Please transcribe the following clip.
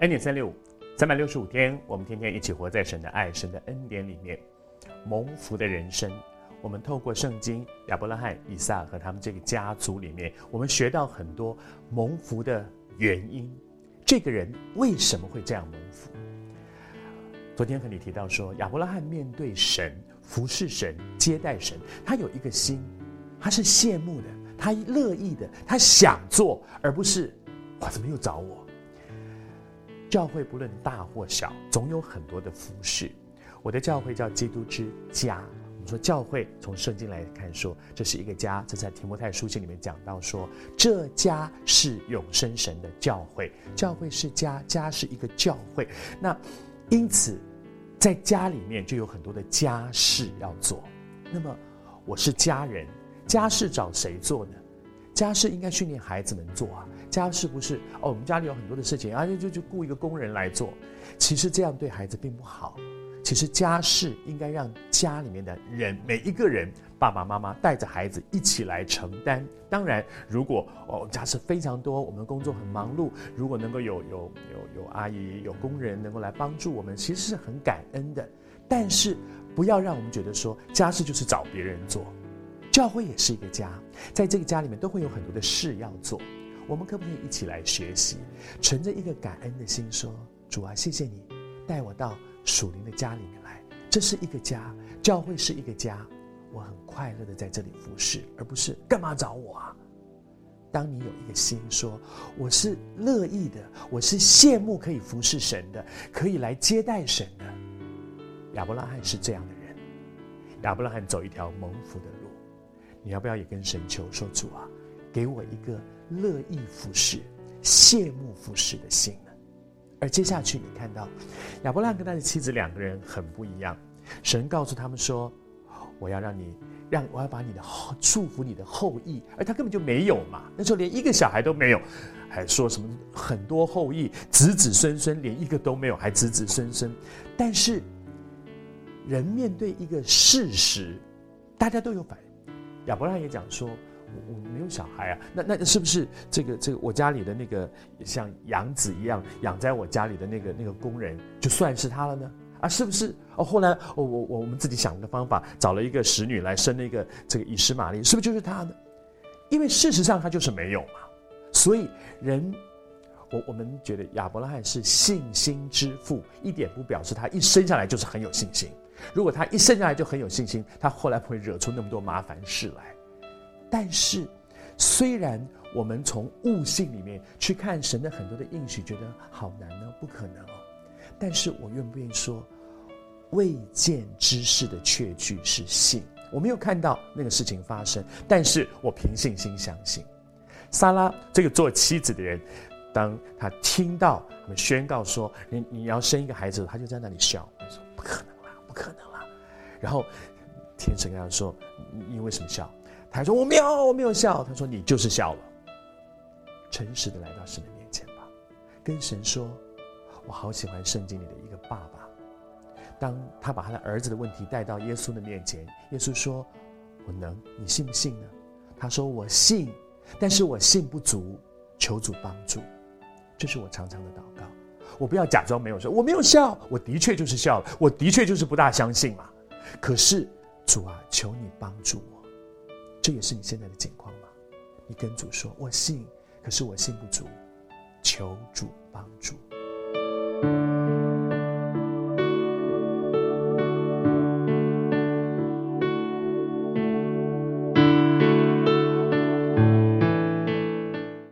恩典三六五，三百六十五天，我们天天一起活在神的爱、神的恩典里面，蒙福的人生。我们透过圣经亚伯拉罕、以撒和他们这个家族里面，我们学到很多蒙福的原因。这个人为什么会这样蒙福？昨天和你提到说，亚伯拉罕面对神、服侍神、接待神，他有一个心，他是羡慕的，他乐意的，他想做，而不是哇，怎么又找我？教会不论大或小，总有很多的服饰。我的教会叫基督之家。我们说教会从圣经来看说，这是一个家。这在提摩太书信里面讲到说，这家是永生神的教会。教会是家，家是一个教会。那因此，在家里面就有很多的家事要做。那么我是家人，家事找谁做呢？家事应该训练孩子们做啊。家是不是哦？我们家里有很多的事情啊，就就就雇一个工人来做。其实这样对孩子并不好。其实家事应该让家里面的人每一个人，爸爸妈妈带着孩子一起来承担。当然，如果哦家事非常多，我们的工作很忙碌，如果能够有有有有阿姨、有工人能够来帮助我们，其实是很感恩的。但是不要让我们觉得说家事就是找别人做。教会也是一个家，在这个家里面都会有很多的事要做。我们可不可以一起来学习，存着一个感恩的心说：“主啊，谢谢你带我到属灵的家里面来。这是一个家，教会是一个家，我很快乐的在这里服侍，而不是干嘛找我啊？当你有一个心说我是乐意的，我是羡慕可以服侍神的，可以来接待神的。亚伯拉罕是这样的人，亚伯拉罕走一条蒙福的路，你要不要也跟神求说：主啊，给我一个。乐意服侍、羡慕服侍的心呢？而接下去你看到亚伯拉罕跟他的妻子两个人很不一样。神告诉他们说：“我要让你，让我要把你的祝福你的后裔。”而他根本就没有嘛，那时候连一个小孩都没有，还说什么很多后裔、子子孙孙，连一个都没有，还子子孙孙。但是人面对一个事实，大家都有反应。亚伯拉罕也讲说。我没有小孩啊，那那是不是这个这个我家里的那个像养子一样养在我家里的那个那个工人就算是他了呢？啊，是不是？哦，后来我我我们自己想了个方法，找了一个使女来生了一个这个以实玛丽，是不是就是他呢？因为事实上他就是没有嘛，所以人我我们觉得亚伯拉罕是信心之父，一点不表示他一生下来就是很有信心。如果他一生下来就很有信心，他后来不会惹出那么多麻烦事来。但是，虽然我们从悟性里面去看神的很多的应许，觉得好难呢，不可能哦。但是我愿不愿意说，未见之事的确据是信？我没有看到那个事情发生，但是我凭信心相信。撒拉这个做妻子的人，当他听到他们宣告说你你要生一个孩子，他就在那里笑，他说不可能啦，不可能啦。然后天神跟他说，你你为什么笑？他说：“我没有，我没有笑。”他说：“你就是笑了。”诚实的来到神的面前吧，跟神说：“我好喜欢圣经里的一个爸爸。”当他把他的儿子的问题带到耶稣的面前，耶稣说：“我能，你信不信呢？”他说：“我信，但是我信不足，求主帮助。”这是我常常的祷告。我不要假装没有笑，我没有笑，我的确就是笑了，我的确就是不大相信嘛。可是主啊，求你帮助我。这也是你现在的境况吗？你跟主说：“我信，可是我信不足，求主帮助。”